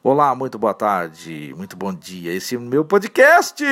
Olá, muito boa tarde, muito bom dia. Esse é o meu podcast.